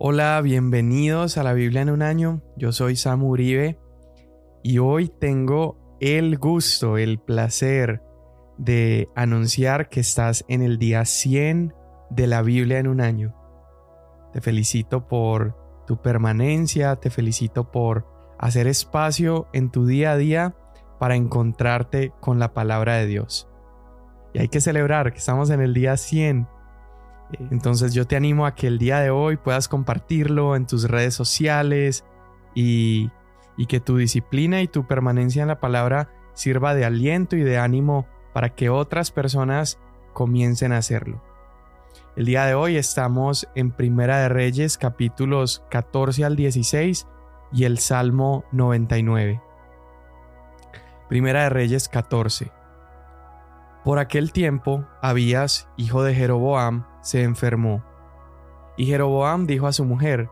Hola, bienvenidos a la Biblia en un año. Yo soy Samu Uribe y hoy tengo el gusto, el placer de anunciar que estás en el día 100 de la Biblia en un año. Te felicito por tu permanencia, te felicito por hacer espacio en tu día a día para encontrarte con la palabra de Dios. Y hay que celebrar que estamos en el día 100 entonces yo te animo a que el día de hoy puedas compartirlo en tus redes sociales y, que tu disciplina y tu permanencia en la palabra sirva de aliento y de ánimo para que otras personas comiencen a hacerlo. El día de hoy estamos en Primera de Reyes capítulos 14 al 16 y el Salmo 99. Primera de Reyes 14. Por aquel tiempo, Abías, hijo de Jeroboam, se enfermó. Y Jeroboam dijo a su mujer,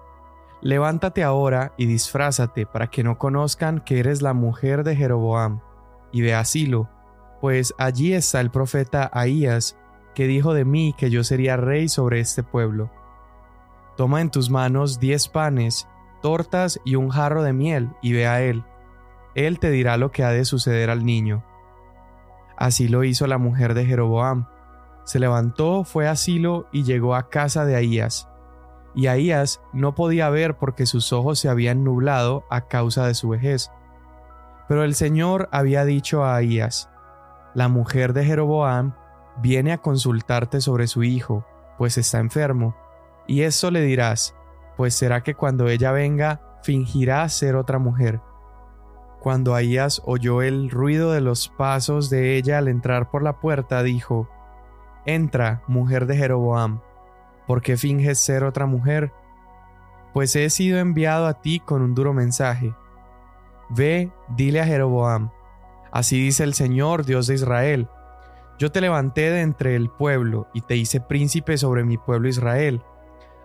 Levántate ahora y disfrázate para que no conozcan que eres la mujer de Jeroboam, y ve asilo, pues allí está el profeta Ahías, que dijo de mí que yo sería rey sobre este pueblo. Toma en tus manos diez panes, tortas y un jarro de miel, y ve a él. Él te dirá lo que ha de suceder al niño. Así lo hizo la mujer de Jeroboam. Se levantó, fue a Silo y llegó a casa de Ahías. Y Ahías no podía ver porque sus ojos se habían nublado a causa de su vejez. Pero el Señor había dicho a Ahías, La mujer de Jeroboam viene a consultarte sobre su hijo, pues está enfermo, y eso le dirás, pues será que cuando ella venga fingirá ser otra mujer cuando Ahías oyó el ruido de los pasos de ella al entrar por la puerta, dijo, Entra, mujer de Jeroboam, ¿por qué finges ser otra mujer? Pues he sido enviado a ti con un duro mensaje. Ve, dile a Jeroboam, así dice el Señor, Dios de Israel, yo te levanté de entre el pueblo y te hice príncipe sobre mi pueblo Israel.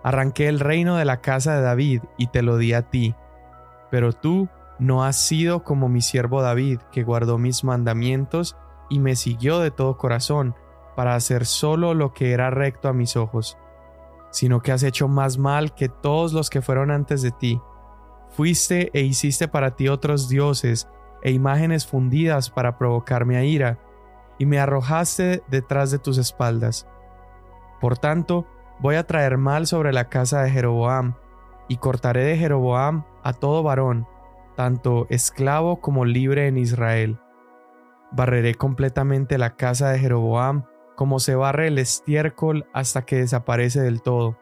Arranqué el reino de la casa de David y te lo di a ti. Pero tú no has sido como mi siervo David, que guardó mis mandamientos y me siguió de todo corazón, para hacer solo lo que era recto a mis ojos, sino que has hecho más mal que todos los que fueron antes de ti. Fuiste e hiciste para ti otros dioses e imágenes fundidas para provocarme a ira, y me arrojaste detrás de tus espaldas. Por tanto, voy a traer mal sobre la casa de Jeroboam, y cortaré de Jeroboam a todo varón, tanto esclavo como libre en Israel. Barreré completamente la casa de Jeroboam, como se barre el estiércol hasta que desaparece del todo.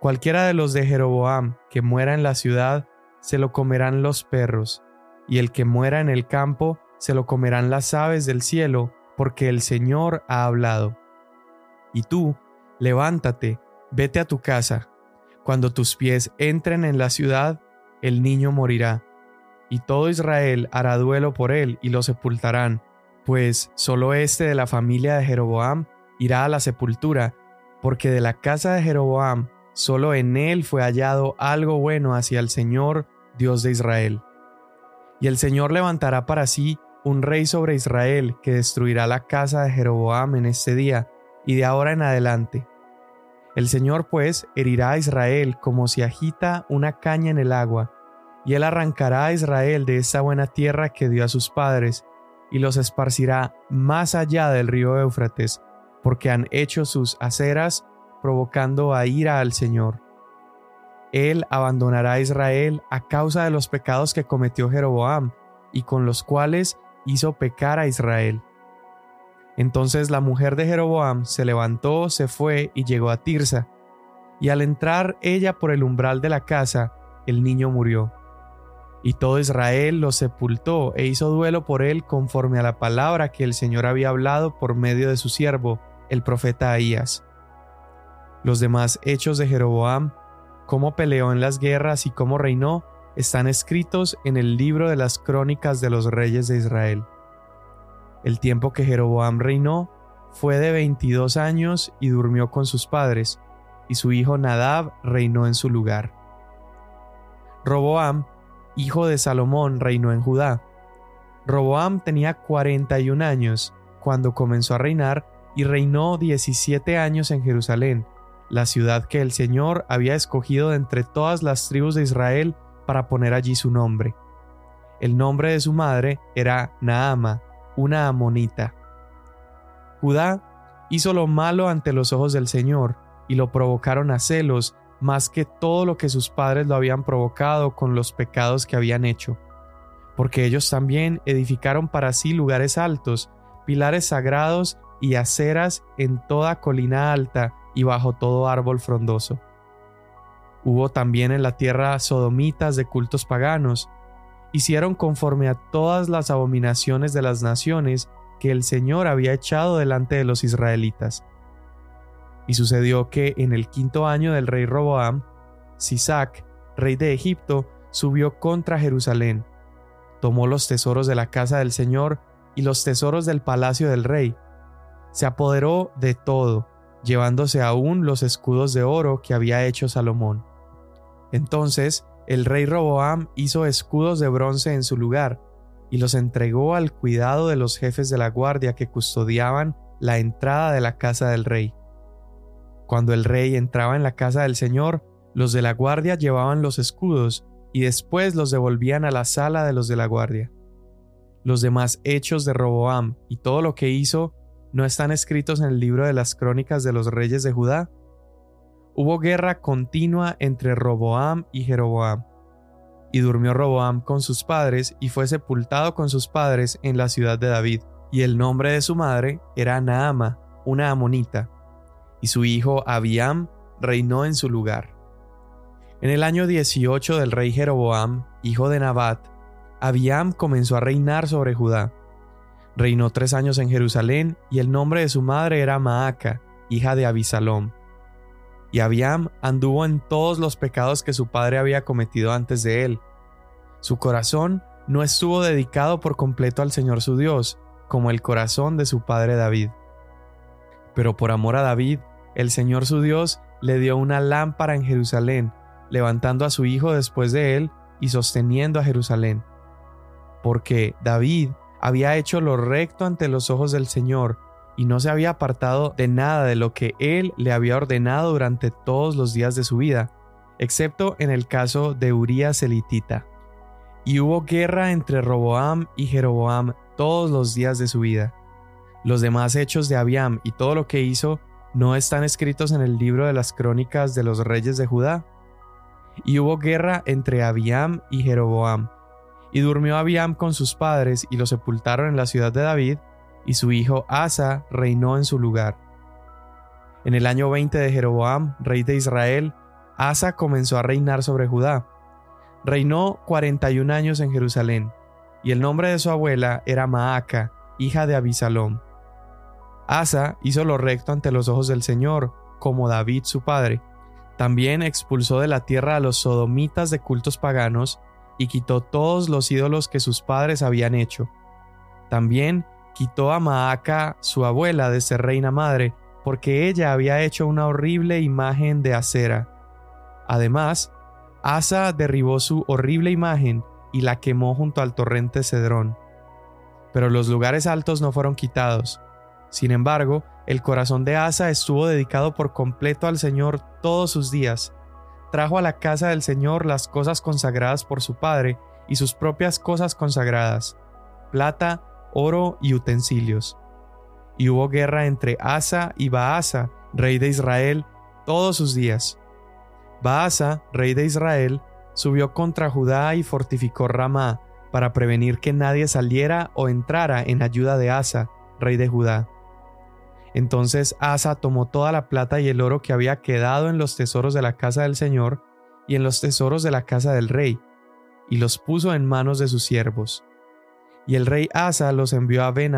Cualquiera de los de Jeroboam que muera en la ciudad, se lo comerán los perros, y el que muera en el campo, se lo comerán las aves del cielo, porque el Señor ha hablado. Y tú, levántate, vete a tu casa. Cuando tus pies entren en la ciudad, el niño morirá y todo Israel hará duelo por él y lo sepultarán, pues solo este de la familia de Jeroboam irá a la sepultura, porque de la casa de Jeroboam solo en él fue hallado algo bueno hacia el Señor, Dios de Israel. Y el Señor levantará para sí un rey sobre Israel que destruirá la casa de Jeroboam en este día y de ahora en adelante. El Señor pues herirá a Israel como si agita una caña en el agua, y él arrancará a Israel de esa buena tierra que dio a sus padres, y los esparcirá más allá del río Éufrates, porque han hecho sus aceras, provocando a ira al Señor. Él abandonará a Israel a causa de los pecados que cometió Jeroboam, y con los cuales hizo pecar a Israel. Entonces la mujer de Jeroboam se levantó, se fue y llegó a Tirsa, y al entrar ella por el umbral de la casa, el niño murió. Y todo Israel lo sepultó e hizo duelo por él conforme a la palabra que el Señor había hablado por medio de su siervo, el profeta Ahías. Los demás hechos de Jeroboam, cómo peleó en las guerras y cómo reinó, están escritos en el libro de las crónicas de los reyes de Israel. El tiempo que Jeroboam reinó fue de veintidós años y durmió con sus padres, y su hijo Nadab reinó en su lugar. Roboam hijo de Salomón, reinó en Judá. Roboam tenía 41 años cuando comenzó a reinar y reinó 17 años en Jerusalén, la ciudad que el Señor había escogido de entre todas las tribus de Israel para poner allí su nombre. El nombre de su madre era Naama, una amonita. Judá hizo lo malo ante los ojos del Señor, y lo provocaron a celos más que todo lo que sus padres lo habían provocado con los pecados que habían hecho, porque ellos también edificaron para sí lugares altos, pilares sagrados y aceras en toda colina alta y bajo todo árbol frondoso. Hubo también en la tierra sodomitas de cultos paganos, hicieron conforme a todas las abominaciones de las naciones que el Señor había echado delante de los israelitas. Y sucedió que en el quinto año del rey Roboam, Sisac, rey de Egipto, subió contra Jerusalén, tomó los tesoros de la casa del Señor y los tesoros del palacio del rey. Se apoderó de todo, llevándose aún los escudos de oro que había hecho Salomón. Entonces el rey Roboam hizo escudos de bronce en su lugar, y los entregó al cuidado de los jefes de la guardia que custodiaban la entrada de la casa del rey. Cuando el rey entraba en la casa del Señor, los de la guardia llevaban los escudos y después los devolvían a la sala de los de la guardia. Los demás hechos de Roboam y todo lo que hizo no están escritos en el libro de las crónicas de los reyes de Judá. Hubo guerra continua entre Roboam y Jeroboam. Y durmió Roboam con sus padres y fue sepultado con sus padres en la ciudad de David. Y el nombre de su madre era Naama, una amonita. Y su hijo Abiam reinó en su lugar. En el año 18 del rey Jeroboam, hijo de Nabat, Abiam comenzó a reinar sobre Judá Reinó tres años en Jerusalén y el nombre de su madre era Maaca, hija de Abisalom. Y Abiam anduvo en todos los pecados que su padre había cometido antes de él. Su corazón no estuvo dedicado por completo al Señor su Dios, como el corazón de su padre David. Pero por amor a David, el Señor su Dios le dio una lámpara en Jerusalén, levantando a su hijo después de él y sosteniendo a Jerusalén. Porque David había hecho lo recto ante los ojos del Señor y no se había apartado de nada de lo que él le había ordenado durante todos los días de su vida, excepto en el caso de Urías elitita. Y hubo guerra entre Roboam y Jeroboam todos los días de su vida. Los demás hechos de Abiam y todo lo que hizo no están escritos en el libro de las crónicas de los reyes de Judá. Y hubo guerra entre Abiam y Jeroboam, y durmió Abiam con sus padres y lo sepultaron en la ciudad de David, y su hijo Asa reinó en su lugar. En el año 20 de Jeroboam, rey de Israel, Asa comenzó a reinar sobre Judá. Reinó 41 años en Jerusalén, y el nombre de su abuela era Maaca, hija de Abisalom. Asa hizo lo recto ante los ojos del Señor, como David su padre. También expulsó de la tierra a los sodomitas de cultos paganos y quitó todos los ídolos que sus padres habían hecho. También quitó a Maaca, su abuela, de ser reina madre, porque ella había hecho una horrible imagen de acera. Además, Asa derribó su horrible imagen y la quemó junto al torrente Cedrón. Pero los lugares altos no fueron quitados. Sin embargo, el corazón de Asa estuvo dedicado por completo al Señor todos sus días, trajo a la casa del Señor las cosas consagradas por su padre y sus propias cosas consagradas, plata, oro y utensilios. Y hubo guerra entre Asa y Baasa, rey de Israel, todos sus días. Baasa, rey de Israel, subió contra Judá y fortificó Ramá, para prevenir que nadie saliera o entrara en ayuda de Asa, rey de Judá. Entonces Asa tomó toda la plata y el oro que había quedado en los tesoros de la casa del Señor y en los tesoros de la casa del rey, y los puso en manos de sus siervos. Y el rey Asa los envió a ben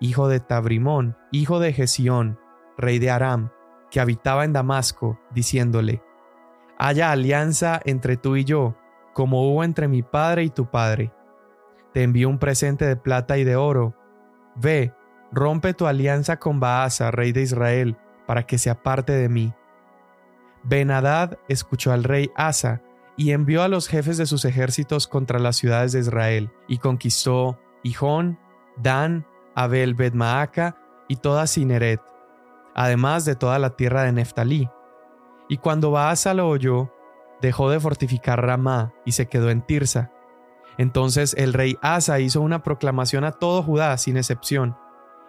hijo de Tabrimón, hijo de Gesión, rey de Aram, que habitaba en Damasco, diciéndole, Haya alianza entre tú y yo, como hubo entre mi padre y tu padre. Te envío un presente de plata y de oro. Ve, Rompe tu alianza con Baasa, rey de Israel, para que se aparte de mí. Benadad escuchó al rey Asa y envió a los jefes de sus ejércitos contra las ciudades de Israel, y conquistó Hijón, Dan, Abel Bedmaaca y toda Cineret. además de toda la tierra de Neftalí. Y cuando Baasa lo oyó, dejó de fortificar Ramá y se quedó en Tirsa. Entonces el rey Asa hizo una proclamación a todo Judá sin excepción,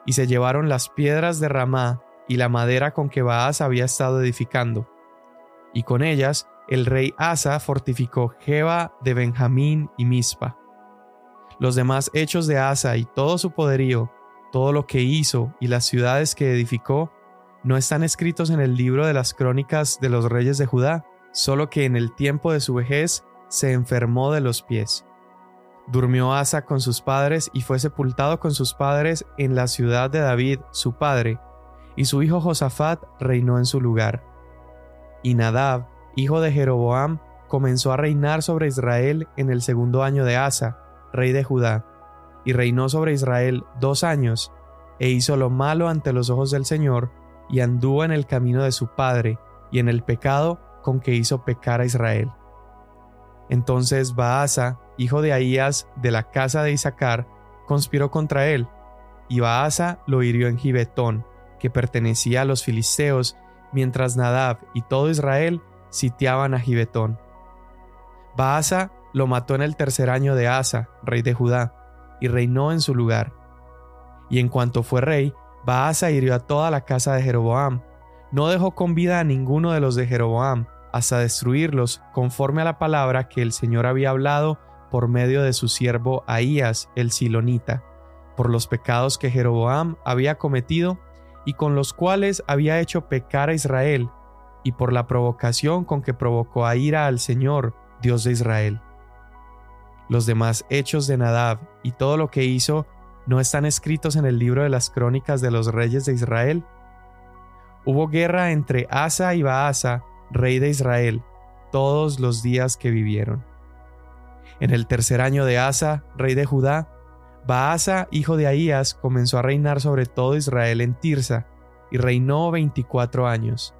y se llevaron las piedras de Ramá y la madera con que Baasa había estado edificando. Y con ellas el rey Asa fortificó Jeba de Benjamín y Mispa. Los demás hechos de Asa y todo su poderío, todo lo que hizo y las ciudades que edificó, no están escritos en el libro de las crónicas de los reyes de Judá, solo que en el tiempo de su vejez se enfermó de los pies. Durmió Asa con sus padres y fue sepultado con sus padres en la ciudad de David, su padre, y su hijo Josafat reinó en su lugar. Y Nadab, hijo de Jeroboam, comenzó a reinar sobre Israel en el segundo año de Asa, rey de Judá, y reinó sobre Israel dos años, e hizo lo malo ante los ojos del Señor, y anduvo en el camino de su padre, y en el pecado con que hizo pecar a Israel. Entonces Baasa, hijo de Ahías de la casa de Isaacar, conspiró contra él, y Baasa lo hirió en Gibetón, que pertenecía a los filisteos, mientras Nadab y todo Israel sitiaban a Gibetón. Baasa lo mató en el tercer año de Asa, rey de Judá, y reinó en su lugar. Y en cuanto fue rey, Baasa hirió a toda la casa de Jeroboam. No dejó con vida a ninguno de los de Jeroboam, hasta destruirlos, conforme a la palabra que el Señor había hablado por medio de su siervo Ahías el Silonita, por los pecados que Jeroboam había cometido y con los cuales había hecho pecar a Israel, y por la provocación con que provocó a ira al Señor, Dios de Israel. Los demás hechos de Nadab y todo lo que hizo no están escritos en el libro de las crónicas de los reyes de Israel. Hubo guerra entre Asa y Baasa, rey de Israel, todos los días que vivieron. En el tercer año de Asa, rey de Judá, Baasa, hijo de Ahías, comenzó a reinar sobre todo Israel en Tirsa, y reinó veinticuatro años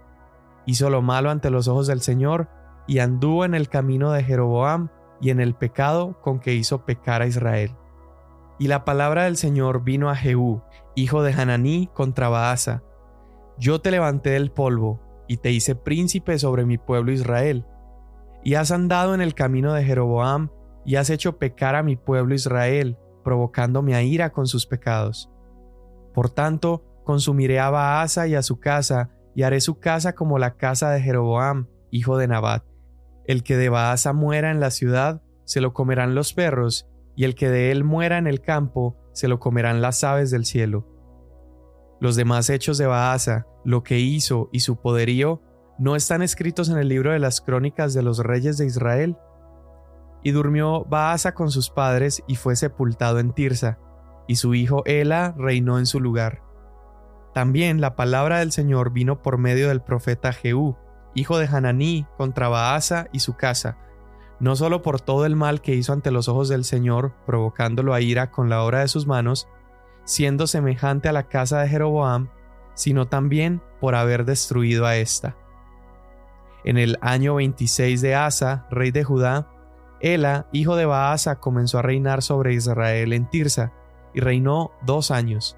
hizo lo malo ante los ojos del Señor, y anduvo en el camino de Jeroboam y en el pecado con que hizo pecar a Israel. Y la palabra del Señor vino a Jehú, hijo de Hananí, contra Baasa. Yo te levanté del polvo, y te hice príncipe sobre mi pueblo Israel. Y has andado en el camino de Jeroboam, y has hecho pecar a mi pueblo Israel, provocándome a ira con sus pecados. Por tanto, consumiré a Baasa y a su casa, y haré su casa como la casa de Jeroboam, hijo de Nabat. El que de Baasa muera en la ciudad, se lo comerán los perros, y el que de él muera en el campo, se lo comerán las aves del cielo. Los demás hechos de Baasa, lo que hizo y su poderío, no están escritos en el libro de las crónicas de los reyes de Israel. Y durmió Baasa con sus padres y fue sepultado en Tirsa, y su hijo Ela reinó en su lugar. También la palabra del Señor vino por medio del profeta Jehú, hijo de Hananí, contra Baasa y su casa, no solo por todo el mal que hizo ante los ojos del Señor, provocándolo a ira con la obra de sus manos, siendo semejante a la casa de Jeroboam, sino también por haber destruido a ésta. En el año 26 de Asa, rey de Judá, Ela, hijo de Baasa, comenzó a reinar sobre Israel en Tirsa, y reinó dos años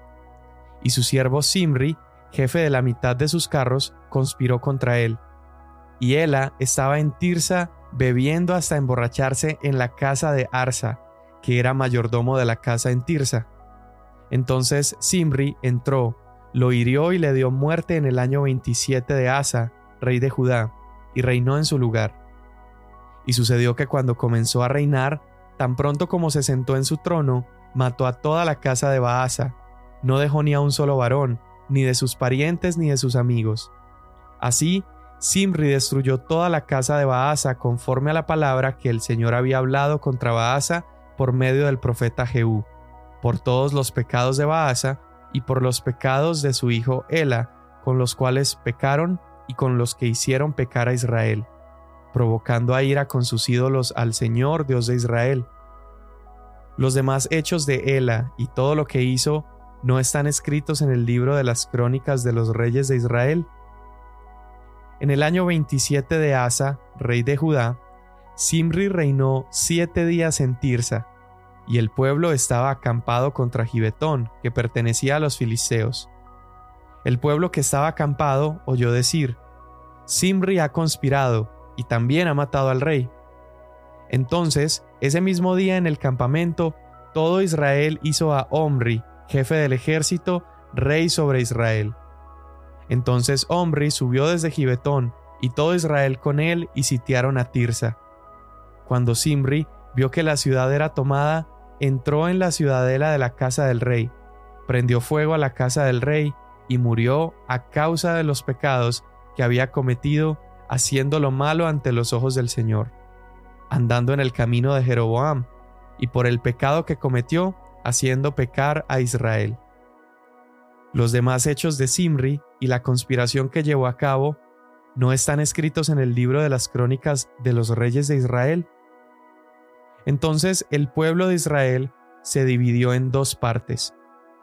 y su siervo Simri, jefe de la mitad de sus carros, conspiró contra él. Y Ela estaba en Tirsa bebiendo hasta emborracharse en la casa de Arsa, que era mayordomo de la casa en Tirsa. Entonces Simri entró, lo hirió y le dio muerte en el año 27 de Asa, rey de Judá, y reinó en su lugar. Y sucedió que cuando comenzó a reinar, tan pronto como se sentó en su trono, mató a toda la casa de Baasa, no dejó ni a un solo varón, ni de sus parientes ni de sus amigos. Así, Simri destruyó toda la casa de Baasa conforme a la palabra que el Señor había hablado contra Baasa por medio del profeta Jehú, por todos los pecados de Baasa y por los pecados de su hijo Ela, con los cuales pecaron y con los que hicieron pecar a Israel, provocando a ira con sus ídolos al Señor Dios de Israel. Los demás hechos de Ela y todo lo que hizo no están escritos en el libro de las crónicas de los reyes de Israel. En el año 27 de Asa, rey de Judá, Simri reinó siete días en Tirsa, y el pueblo estaba acampado contra Gibetón, que pertenecía a los filisteos. El pueblo que estaba acampado oyó decir, Simri ha conspirado y también ha matado al rey. Entonces, ese mismo día en el campamento, todo Israel hizo a Omri, jefe del ejército, rey sobre Israel. Entonces Omri subió desde Gibetón, y todo Israel con él, y sitiaron a Tirsa. Cuando Simri vio que la ciudad era tomada, entró en la ciudadela de la casa del rey, prendió fuego a la casa del rey, y murió a causa de los pecados que había cometido, haciendo lo malo ante los ojos del Señor, andando en el camino de Jeroboam, y por el pecado que cometió, haciendo pecar a Israel. Los demás hechos de Simri y la conspiración que llevó a cabo no están escritos en el libro de las crónicas de los reyes de Israel. Entonces el pueblo de Israel se dividió en dos partes.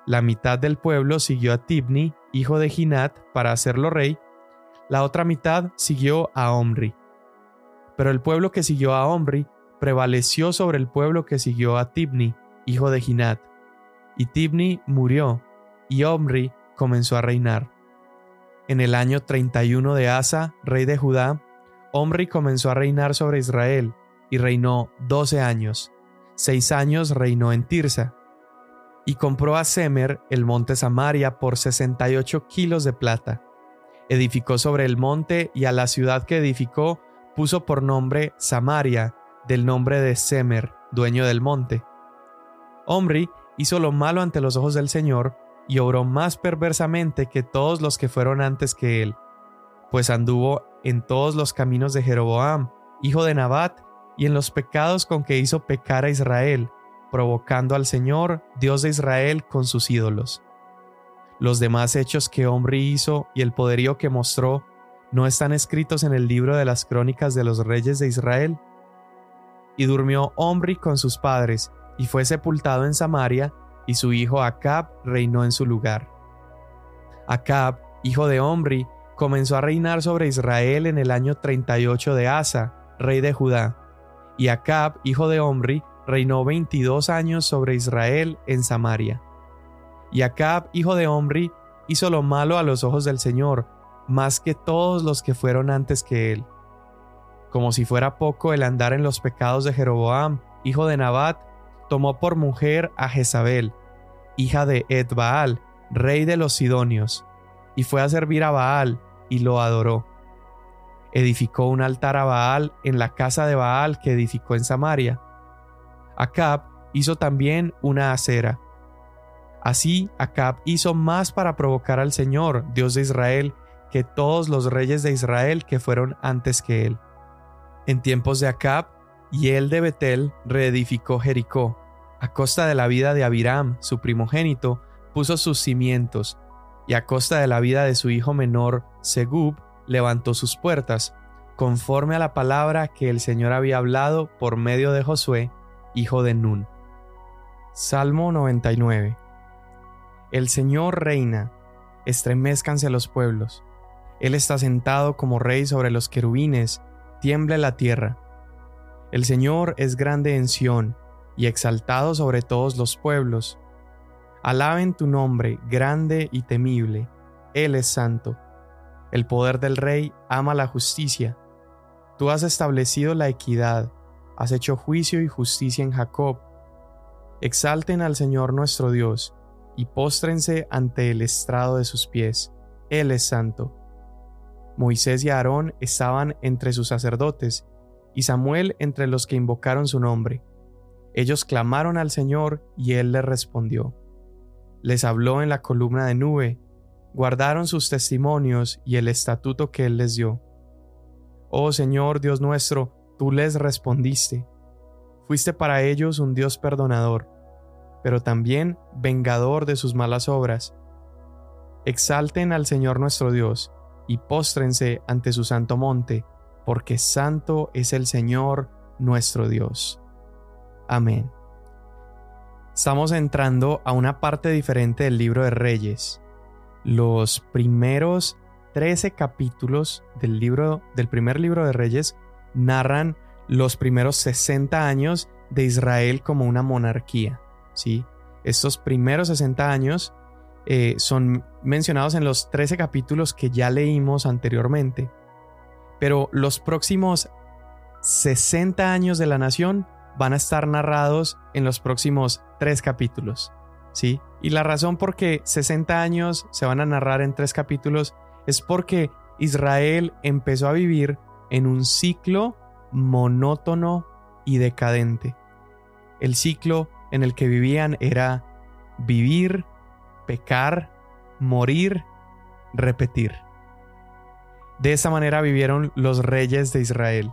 La mitad del pueblo siguió a Tibni, hijo de Ginat, para hacerlo rey, la otra mitad siguió a Omri. Pero el pueblo que siguió a Omri prevaleció sobre el pueblo que siguió a Tibni, hijo de Ginat. Y Tibni murió, y Omri comenzó a reinar. En el año 31 de Asa, rey de Judá, Omri comenzó a reinar sobre Israel, y reinó doce años. Seis años reinó en Tirsa. Y compró a Semer el monte Samaria por 68 kilos de plata. Edificó sobre el monte y a la ciudad que edificó puso por nombre Samaria, del nombre de Semer, dueño del monte. Omri hizo lo malo ante los ojos del Señor y obró más perversamente que todos los que fueron antes que él, pues anduvo en todos los caminos de Jeroboam, hijo de Nabat, y en los pecados con que hizo pecar a Israel, provocando al Señor, Dios de Israel, con sus ídolos. Los demás hechos que Omri hizo y el poderío que mostró no están escritos en el libro de las crónicas de los reyes de Israel. Y durmió Omri con sus padres, y fue sepultado en Samaria, y su hijo Acab reinó en su lugar. Acab, hijo de Omri, comenzó a reinar sobre Israel en el año 38 de Asa, rey de Judá, y Acab, hijo de Omri, reinó 22 años sobre Israel en Samaria. Y Acab, hijo de Omri, hizo lo malo a los ojos del Señor, más que todos los que fueron antes que él. Como si fuera poco el andar en los pecados de Jeroboam, hijo de Nabat, tomó por mujer a Jezabel, hija de Ed-Baal, rey de los Sidonios, y fue a servir a Baal y lo adoró. Edificó un altar a Baal en la casa de Baal que edificó en Samaria. Acab hizo también una acera. Así Acab hizo más para provocar al Señor, Dios de Israel, que todos los reyes de Israel que fueron antes que él. En tiempos de Acab, y él de Betel reedificó Jericó, a costa de la vida de Abiram, su primogénito, puso sus cimientos, y a costa de la vida de su hijo menor, Segub, levantó sus puertas, conforme a la palabra que el Señor había hablado por medio de Josué, hijo de Nun. Salmo 99 El Señor reina, estremezcanse los pueblos. Él está sentado como rey sobre los querubines, tiemble la tierra. El Señor es grande en Sión, y exaltado sobre todos los pueblos. Alaben tu nombre, grande y temible. Él es santo. El poder del Rey ama la justicia. Tú has establecido la equidad, has hecho juicio y justicia en Jacob. Exalten al Señor nuestro Dios, y póstrense ante el estrado de sus pies. Él es santo. Moisés y Aarón estaban entre sus sacerdotes, y Samuel entre los que invocaron su nombre. Ellos clamaron al Señor y Él les respondió. Les habló en la columna de nube, guardaron sus testimonios y el estatuto que Él les dio. Oh Señor Dios nuestro, tú les respondiste. Fuiste para ellos un Dios perdonador, pero también vengador de sus malas obras. Exalten al Señor nuestro Dios, y póstrense ante su santo monte, porque santo es el Señor nuestro Dios. Amén. Estamos entrando a una parte diferente del libro de Reyes. Los primeros 13 capítulos del libro del primer libro de Reyes narran los primeros 60 años de Israel como una monarquía, ¿sí? Estos primeros 60 años eh, son mencionados en los 13 capítulos que ya leímos anteriormente. Pero los próximos 60 años de la nación van a estar narrados en los próximos tres capítulos. ¿Sí? Y la razón por qué 60 años se van a narrar en tres capítulos es porque Israel empezó a vivir en un ciclo monótono y decadente. El ciclo en el que vivían era vivir, pecar, morir, repetir. De esa manera vivieron los reyes de Israel.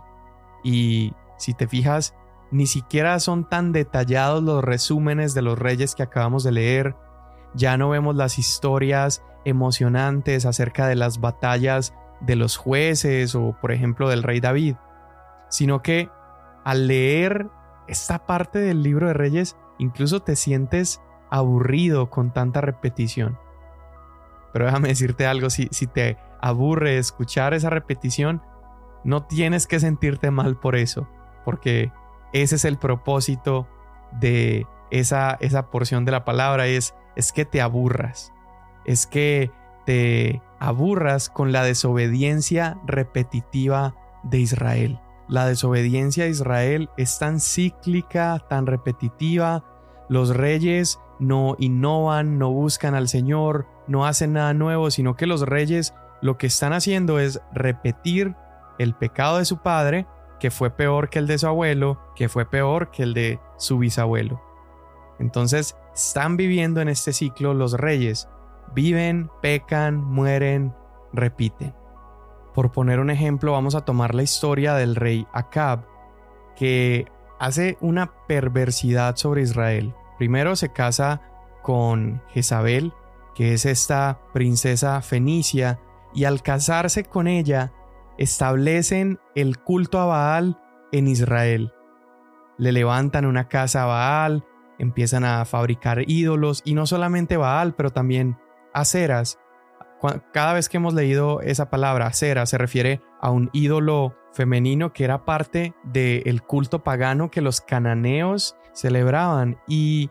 Y si te fijas, ni siquiera son tan detallados los resúmenes de los reyes que acabamos de leer. Ya no vemos las historias emocionantes acerca de las batallas de los jueces o por ejemplo del rey David, sino que al leer esta parte del libro de reyes incluso te sientes aburrido con tanta repetición. Pero déjame decirte algo, si, si te aburre escuchar esa repetición, no tienes que sentirte mal por eso, porque ese es el propósito de esa, esa porción de la palabra, es, es que te aburras, es que te aburras con la desobediencia repetitiva de Israel. La desobediencia de Israel es tan cíclica, tan repetitiva. Los reyes no innovan, no buscan al Señor, no hacen nada nuevo, sino que los reyes lo que están haciendo es repetir el pecado de su padre, que fue peor que el de su abuelo, que fue peor que el de su bisabuelo. Entonces, están viviendo en este ciclo los reyes, Viven, pecan, mueren, repiten. Por poner un ejemplo, vamos a tomar la historia del rey Acab, que hace una perversidad sobre Israel. Primero se casa con Jezabel, que es esta princesa fenicia, y al casarse con ella, establecen el culto a Baal en Israel. Le levantan una casa a Baal, empiezan a fabricar ídolos, y no solamente Baal, pero también aceras, cada vez que hemos leído esa palabra, acera, se refiere a un ídolo femenino que era parte del culto pagano que los cananeos celebraban y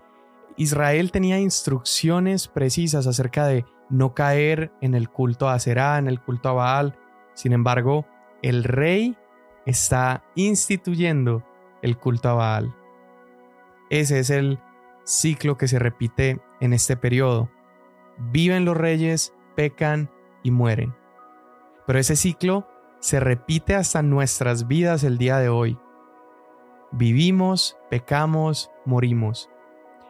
Israel tenía instrucciones precisas acerca de no caer en el culto a Aserá, en el culto a Baal. Sin embargo, el rey está instituyendo el culto a Baal. Ese es el ciclo que se repite en este periodo viven los reyes, pecan y mueren. Pero ese ciclo se repite hasta nuestras vidas el día de hoy. Vivimos, pecamos, morimos.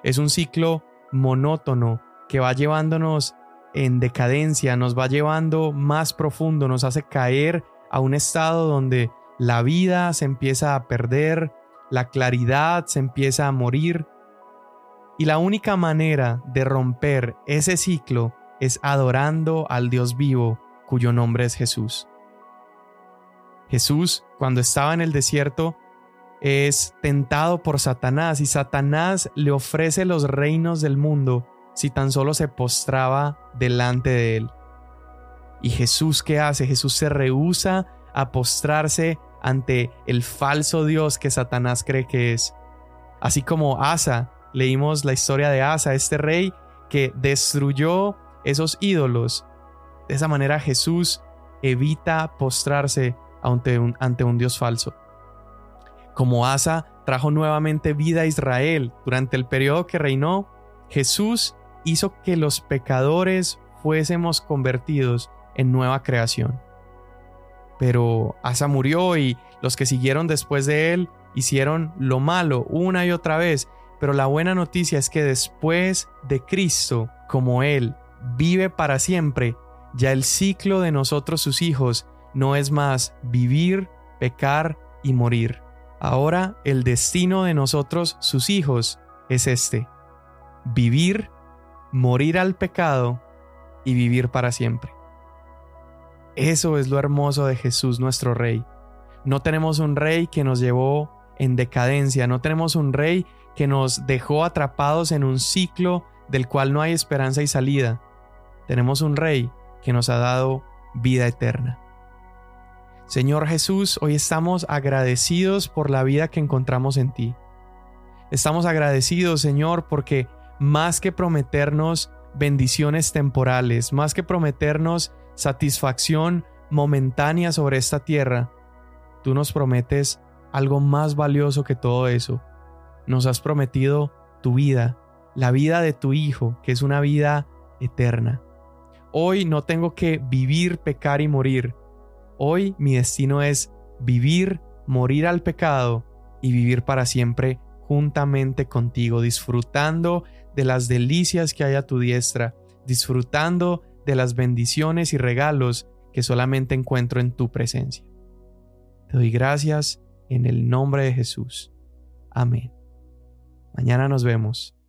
Es un ciclo monótono que va llevándonos en decadencia, nos va llevando más profundo, nos hace caer a un estado donde la vida se empieza a perder, la claridad se empieza a morir y la única manera de romper ese ciclo es adorando al Dios vivo, cuyo nombre es Jesús. Jesús, cuando estaba en el desierto, es tentado por Satanás y Satanás le ofrece los reinos del mundo si tan solo se postraba delante de él. ¿Y Jesús qué hace? Jesús se rehúsa a postrarse ante el falso Dios que Satanás cree que es. Así como Asa Leímos la historia de Asa, este rey que destruyó esos ídolos. De esa manera Jesús evita postrarse ante un, ante un Dios falso. Como Asa trajo nuevamente vida a Israel durante el periodo que reinó, Jesús hizo que los pecadores fuésemos convertidos en nueva creación. Pero Asa murió y los que siguieron después de él hicieron lo malo una y otra vez pero la buena noticia es que después de Cristo, como Él vive para siempre, ya el ciclo de nosotros sus hijos no es más vivir, pecar y morir. Ahora el destino de nosotros sus hijos es este, vivir, morir al pecado y vivir para siempre. Eso es lo hermoso de Jesús nuestro Rey. No tenemos un rey que nos llevó en decadencia, no tenemos un rey que nos dejó atrapados en un ciclo del cual no hay esperanza y salida. Tenemos un Rey que nos ha dado vida eterna. Señor Jesús, hoy estamos agradecidos por la vida que encontramos en ti. Estamos agradecidos, Señor, porque más que prometernos bendiciones temporales, más que prometernos satisfacción momentánea sobre esta tierra, tú nos prometes algo más valioso que todo eso. Nos has prometido tu vida, la vida de tu Hijo, que es una vida eterna. Hoy no tengo que vivir, pecar y morir. Hoy mi destino es vivir, morir al pecado y vivir para siempre juntamente contigo, disfrutando de las delicias que hay a tu diestra, disfrutando de las bendiciones y regalos que solamente encuentro en tu presencia. Te doy gracias en el nombre de Jesús. Amén. Mañana nos vemos.